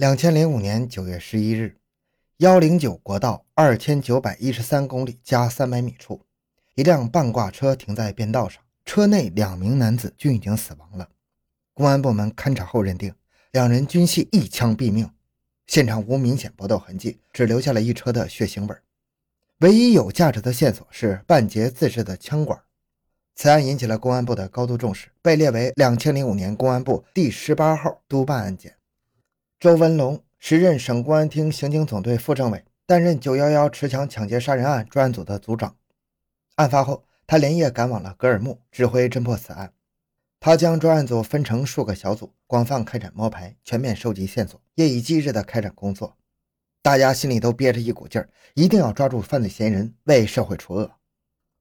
两千零五年九月十一日，幺零九国道二千九百一十三公里加三百米处，一辆半挂车停在便道上，车内两名男子均已经死亡了。公安部门勘查后认定，两人均系一枪毙命。现场无明显搏斗痕迹，只留下了一车的血腥味。唯一有价值的线索是半截自制的枪管。此案引起了公安部的高度重视，被列为两千零五年公安部第十八号督办案件。周文龙时任省公安厅刑警总队副政委，担任“九幺幺”持枪抢劫杀人案专案组的组长。案发后，他连夜赶往了格尔木，指挥侦破此案。他将专案组分成数个小组，广泛开展摸排，全面收集线索，夜以继日地开展工作。大家心里都憋着一股劲儿，一定要抓住犯罪嫌疑人，为社会除恶。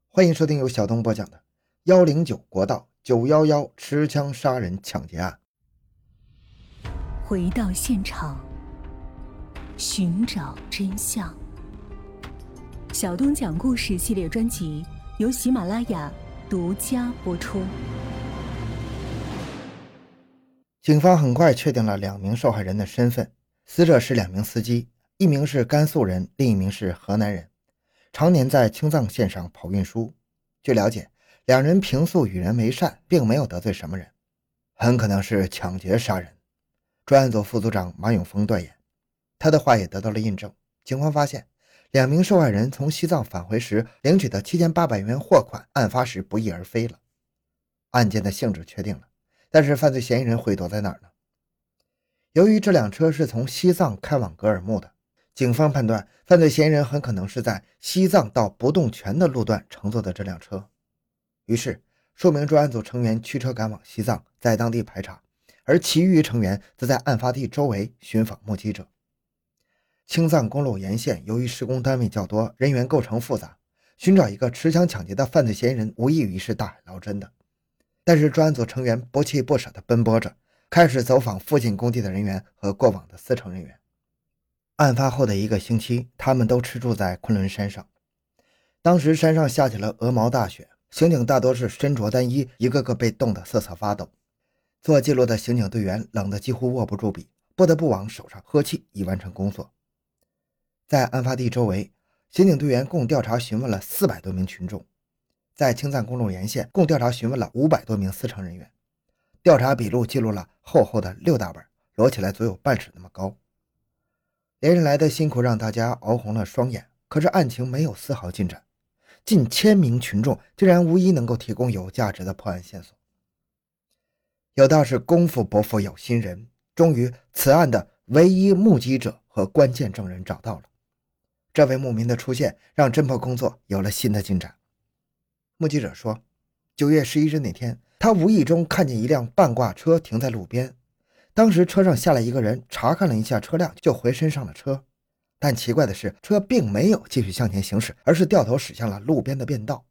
欢迎收听由小东播讲的《幺零九国道九幺幺持枪杀人抢劫案》。回到现场，寻找真相。小东讲故事系列专辑由喜马拉雅独家播出。警方很快确定了两名受害人的身份，死者是两名司机，一名是甘肃人，另一名是河南人，常年在青藏线上跑运输。据了解，两人平素与人为善，并没有得罪什么人，很可能是抢劫杀人。专案组副组长马永峰断言，他的话也得到了印证。警方发现，两名受害人从西藏返回时领取的七千八百元货款，案发时不翼而飞了。案件的性质确定了，但是犯罪嫌疑人会躲在哪儿呢？由于这辆车是从西藏开往格尔木的，警方判断犯罪嫌疑人很可能是在西藏到不动泉的路段乘坐的这辆车。于是，数名专案组成员驱车赶往西藏，在当地排查。而其余成员则在案发地周围寻访目击者。青藏公路沿线由于施工单位较多，人员构成复杂，寻找一个持枪抢劫的犯罪嫌疑人无异于是大海捞针的。但是专案组成员不弃不舍地奔波着，开始走访附近工地的人员和过往的司乘人员。案发后的一个星期，他们都吃住在昆仑山上。当时山上下起了鹅毛大雪，刑警大多是身着单衣，一个个被冻得瑟瑟发抖。做记录的刑警队员冷得几乎握不住笔，不得不往手上喝气以完成工作。在案发地周围，刑警队员共调查询问了四百多名群众，在青藏公路沿线共调查询问了五百多名司乘人员。调查笔录记录了厚厚的六大本，摞起来足有半尺那么高。连日来的辛苦让大家熬红了双眼，可是案情没有丝毫进展，近千名群众竟然无一能够提供有价值的破案线索。有道是功夫不负有心人，终于此案的唯一目击者和关键证人找到了。这位牧民的出现让侦破工作有了新的进展。目击者说，九月十一日那天，他无意中看见一辆半挂车停在路边，当时车上下来一个人，查看了一下车辆，就回身上了车。但奇怪的是，车并没有继续向前行驶，而是掉头驶向了路边的便道。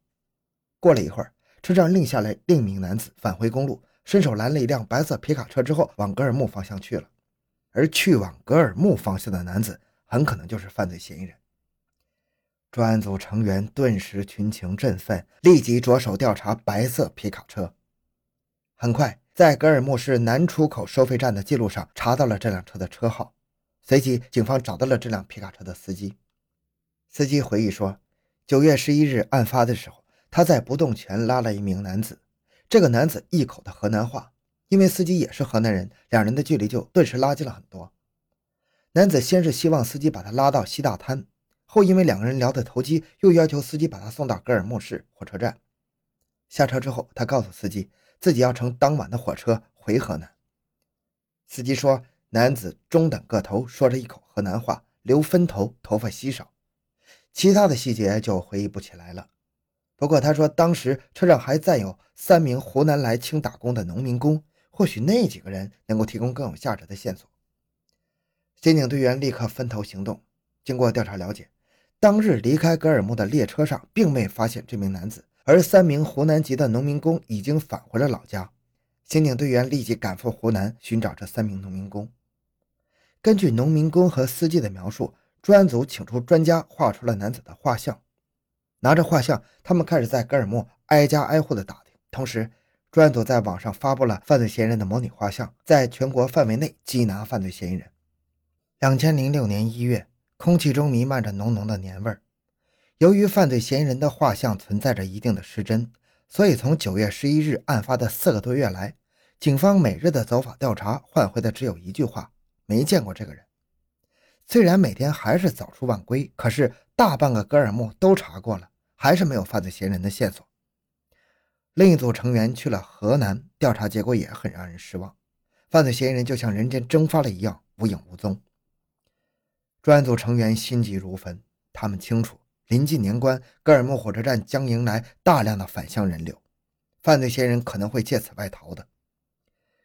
过了一会儿，车上另下来另一名男子，返回公路。伸手拦了一辆白色皮卡车之后，往格尔木方向去了。而去往格尔木方向的男子，很可能就是犯罪嫌疑人。专案组成员顿时群情振奋，立即着手调查白色皮卡车。很快，在格尔木市南出口收费站的记录上查到了这辆车的车号。随即，警方找到了这辆皮卡车的司机。司机回忆说，九月十一日案发的时候，他在不动泉拉了一名男子。这个男子一口的河南话，因为司机也是河南人，两人的距离就顿时拉近了很多。男子先是希望司机把他拉到西大滩，后因为两个人聊得投机，又要求司机把他送到格尔木市火车站。下车之后，他告诉司机自己要乘当晚的火车回河南。司机说，男子中等个头，说着一口河南话，留分头，头发稀少，其他的细节就回忆不起来了。不过他说，当时车上还载有三名湖南来青打工的农民工，或许那几个人能够提供更有价值的线索。刑警队员立刻分头行动。经过调查了解，当日离开格尔木的列车上并未发现这名男子，而三名湖南籍的农民工已经返回了老家。刑警队员立即赶赴湖南寻找这三名农民工。根据农民工和司机的描述，专案组请出专家画出了男子的画像。拿着画像，他们开始在格尔木挨家挨户的打听，同时专案组在网上发布了犯罪嫌疑人的模拟画像，在全国范围内缉拿犯罪嫌疑人。两千零六年一月，空气中弥漫着浓浓的年味儿。由于犯罪嫌疑人的画像存在着一定的失真，所以从九月十一日案发的四个多月来，警方每日的走访调查换回的只有一句话：没见过这个人。虽然每天还是早出晚归，可是大半个格尔木都查过了，还是没有犯罪嫌疑人的线索。另一组成员去了河南，调查结果也很让人失望，犯罪嫌疑人就像人间蒸发了一样，无影无踪。专案组成员心急如焚，他们清楚，临近年关，格尔木火车站将迎来大量的返乡人流，犯罪嫌疑人可能会借此外逃的。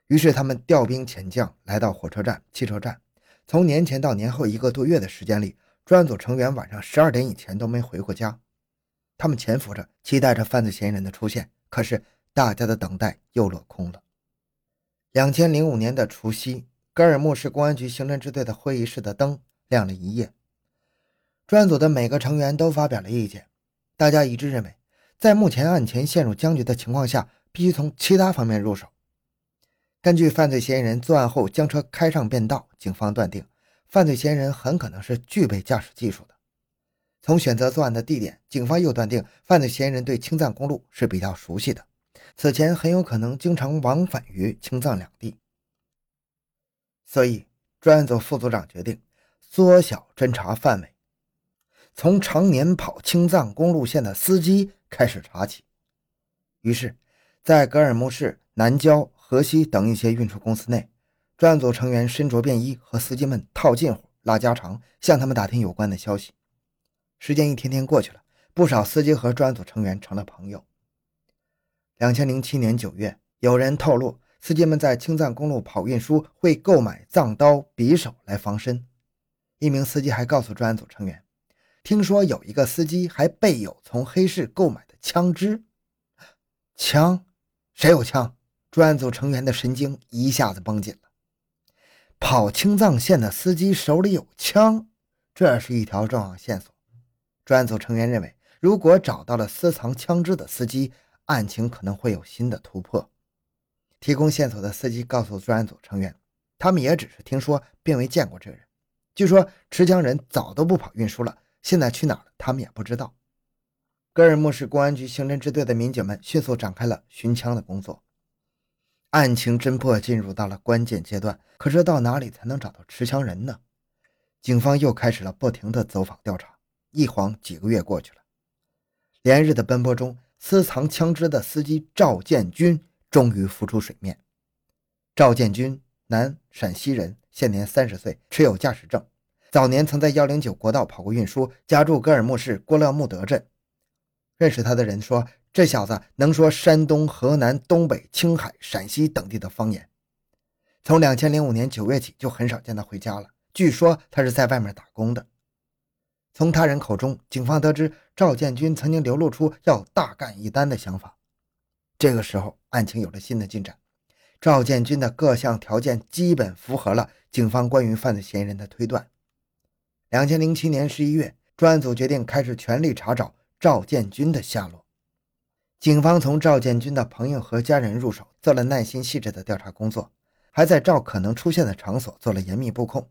于是，他们调兵遣将，来到火车站、汽车站。从年前到年后一个多月的时间里，专案组成员晚上十二点以前都没回过家。他们潜伏着，期待着犯罪嫌疑人的出现。可是，大家的等待又落空了。两千零五年的除夕，格尔木市公安局刑侦支队的会议室的灯。亮了一夜，专案组的每个成员都发表了意见。大家一致认为，在目前案情陷入僵局的情况下，必须从其他方面入手。根据犯罪嫌疑人作案后将车开上便道，警方断定犯罪嫌疑人很可能是具备驾驶技术的。从选择作案的地点，警方又断定犯罪嫌疑人对青藏公路是比较熟悉的，此前很有可能经常往返于青藏两地。所以，专案组副组长决定。缩小侦查范围，从常年跑青藏公路线的司机开始查起。于是，在格尔木市、南郊、河西等一些运输公司内，专案组成员身着便衣，和司机们套近乎、拉家常，向他们打听有关的消息。时间一天天过去了，不少司机和专案组成员成了朋友。两千零七年九月，有人透露，司机们在青藏公路跑运输会购买藏刀、匕首来防身。一名司机还告诉专案组成员，听说有一个司机还备有从黑市购买的枪支。枪？谁有枪？专案组成员的神经一下子绷紧了。跑青藏线的司机手里有枪，这是一条重要线索。专案组成员认为，如果找到了私藏枪支的司机，案情可能会有新的突破。提供线索的司机告诉专案组成员，他们也只是听说，并未见过这个人。据说持枪人早都不跑运输了，现在去哪了？他们也不知道。格尔木市公安局刑侦支队的民警们迅速展开了寻枪的工作，案情侦破进入到了关键阶段。可是到哪里才能找到持枪人呢？警方又开始了不停的走访调查。一晃几个月过去了，连日的奔波中，私藏枪支的司机赵建军终于浮出水面。赵建军，男，陕西人。现年三十岁，持有驾驶证。早年曾在幺零九国道跑过运输，家住格尔木市郭勒木德镇。认识他的人说，这小子能说山东、河南、东北、青海、陕西等地的方言。从两千零五年九月起，就很少见他回家了。据说他是在外面打工的。从他人口中，警方得知赵建军曾经流露出要大干一单的想法。这个时候，案情有了新的进展。赵建军的各项条件基本符合了警方关于犯罪嫌疑人的推断。两千零七年十一月，专案组决定开始全力查找赵建军的下落。警方从赵建军的朋友和家人入手，做了耐心细致的调查工作，还在赵可能出现的场所做了严密布控。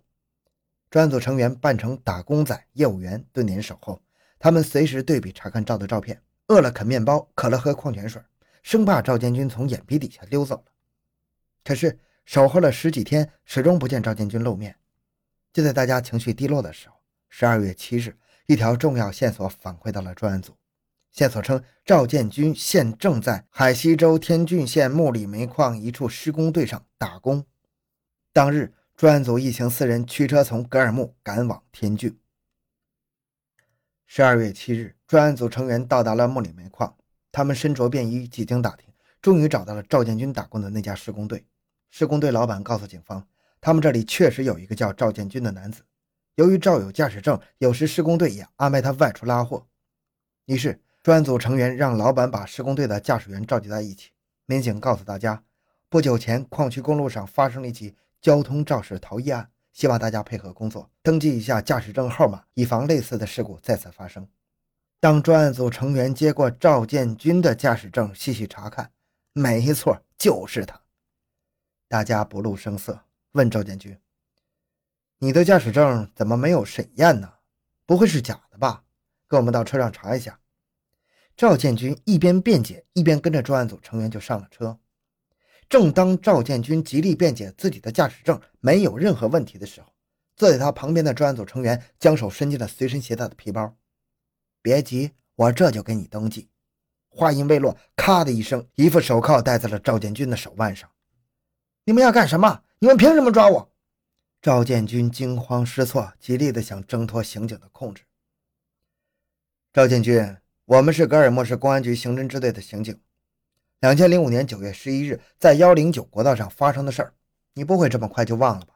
专案组成员扮成打工仔、业务员蹲点守候，他们随时对比查看赵的照片，饿了啃面包，渴了喝矿泉水，生怕赵建军从眼皮底下溜走了。可是守候了十几天，始终不见赵建军露面。就在大家情绪低落的时候，十二月七日，一条重要线索反馈到了专案组。线索称，赵建军现正在海西州天峻县木里煤矿一处施工队上打工。当日，专案组一行四人驱车从格尔木赶往天峻。十二月七日，专案组成员到达了木里煤矿，他们身着便衣，几经打听，终于找到了赵建军打工的那家施工队。施工队老板告诉警方，他们这里确实有一个叫赵建军的男子。由于赵有驾驶证，有时施工队也安排他外出拉货。于是，专案组成员让老板把施工队的驾驶员召集在一起。民警告诉大家，不久前矿区公路上发生了一起交通肇事逃逸案，希望大家配合工作，登记一下驾驶证号码，以防类似的事故再次发生。当专案组成员接过赵建军的驾驶证，细细查看，没错，就是他。大家不露声色，问赵建军：“你的驾驶证怎么没有审验呢？不会是假的吧？跟我们到车上查一下。赵建军一边辩解，一边跟着专案组成员就上了车。正当赵建军极力辩解自己的驾驶证没有任何问题的时候，坐在他旁边的专案组成员将手伸进了随身携带的皮包。别急，我这就给你登记。话音未落，咔的一声，一副手铐戴在了赵建军的手腕上。你们要干什么？你们凭什么抓我？赵建军惊慌失措，极力的想挣脱刑警的控制。赵建军，我们是格尔木市公安局刑侦支队的刑警。两千零五年九月十一日，在幺零九国道上发生的事儿，你不会这么快就忘了吧？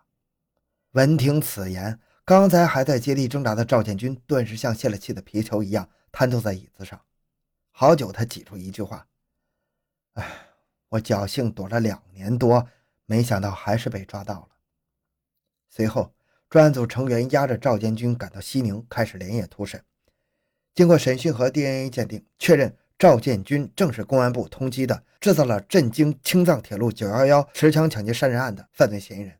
闻听此言，刚才还在竭力挣扎的赵建军，顿时像泄了气的皮球一样瘫坐在椅子上。好久，他挤出一句话：“哎，我侥幸躲了两年多，没想到还是被抓到了。”随后，专案组成员押着赵建军赶到西宁，开始连夜突审。经过审讯和 DNA 鉴定，确认赵建军正是公安部通缉的制造了震惊青藏铁路911持枪抢劫杀人案的犯罪嫌疑人。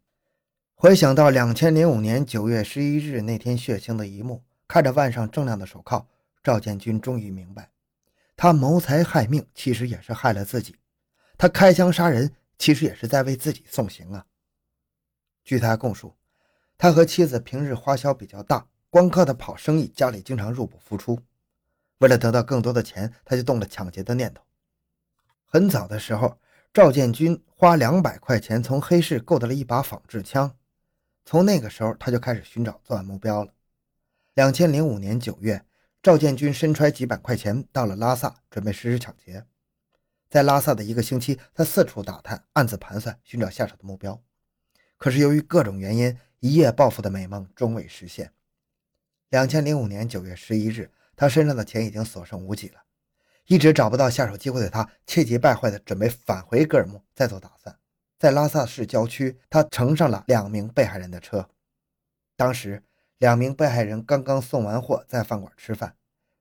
回想到2005年9月11日那天血腥的一幕，看着腕上锃亮的手铐，赵建军终于明白。他谋财害命，其实也是害了自己；他开枪杀人，其实也是在为自己送行啊。据他供述，他和妻子平日花销比较大，光靠他跑生意，家里经常入不敷出。为了得到更多的钱，他就动了抢劫的念头。很早的时候，赵建军花两百块钱从黑市购得了一把仿制枪，从那个时候他就开始寻找作案目标了。两千零五年九月。赵建军身揣几百块钱，到了拉萨，准备实施抢劫。在拉萨的一个星期，他四处打探，暗自盘算，寻找下手的目标。可是由于各种原因，一夜暴富的美梦终未实现。两千零五年九月十一日，他身上的钱已经所剩无几了，一直找不到下手机会的他，气急败坏地准备返回格尔木再做打算。在拉萨市郊区，他乘上了两名被害人的车。当时。两名被害人刚刚送完货，在饭馆吃饭。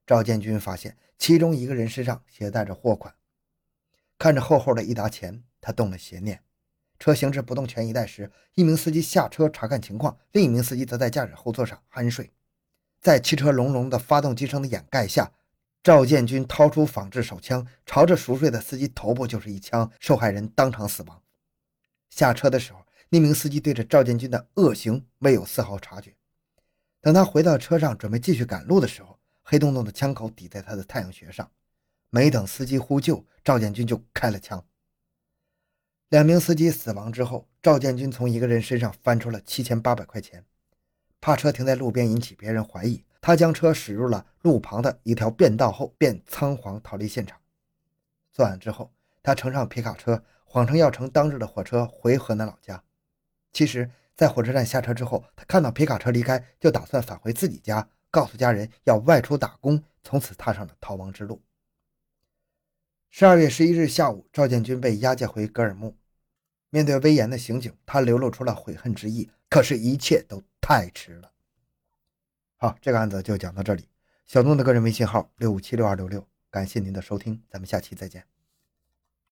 赵建军发现其中一个人身上携带着货款，看着厚厚的一沓钱，他动了邪念。车行至不动泉一带时，一名司机下车查看情况，另一名司机则在驾驶后座上酣睡。在汽车隆隆的发动机声的掩盖下，赵建军掏出仿制手枪，朝着熟睡的司机头部就是一枪，受害人当场死亡。下车的时候，那名司机对着赵建军的恶行未有丝毫察觉。等他回到车上，准备继续赶路的时候，黑洞洞的枪口抵在他的太阳穴上。没等司机呼救，赵建军就开了枪。两名司机死亡之后，赵建军从一个人身上翻出了七千八百块钱。怕车停在路边引起别人怀疑，他将车驶入了路旁的一条便道后，便仓皇逃离现场。作案之后，他乘上皮卡车，谎称要乘当日的火车回河南老家。其实。在火车站下车之后，他看到皮卡车离开，就打算返回自己家，告诉家人要外出打工，从此踏上了逃亡之路。十二月十一日下午，赵建军被押解回格尔木。面对威严的刑警，他流露出了悔恨之意，可是，一切都太迟了。好，这个案子就讲到这里。小东的个人微信号六五七六二六六，感谢您的收听，咱们下期再见。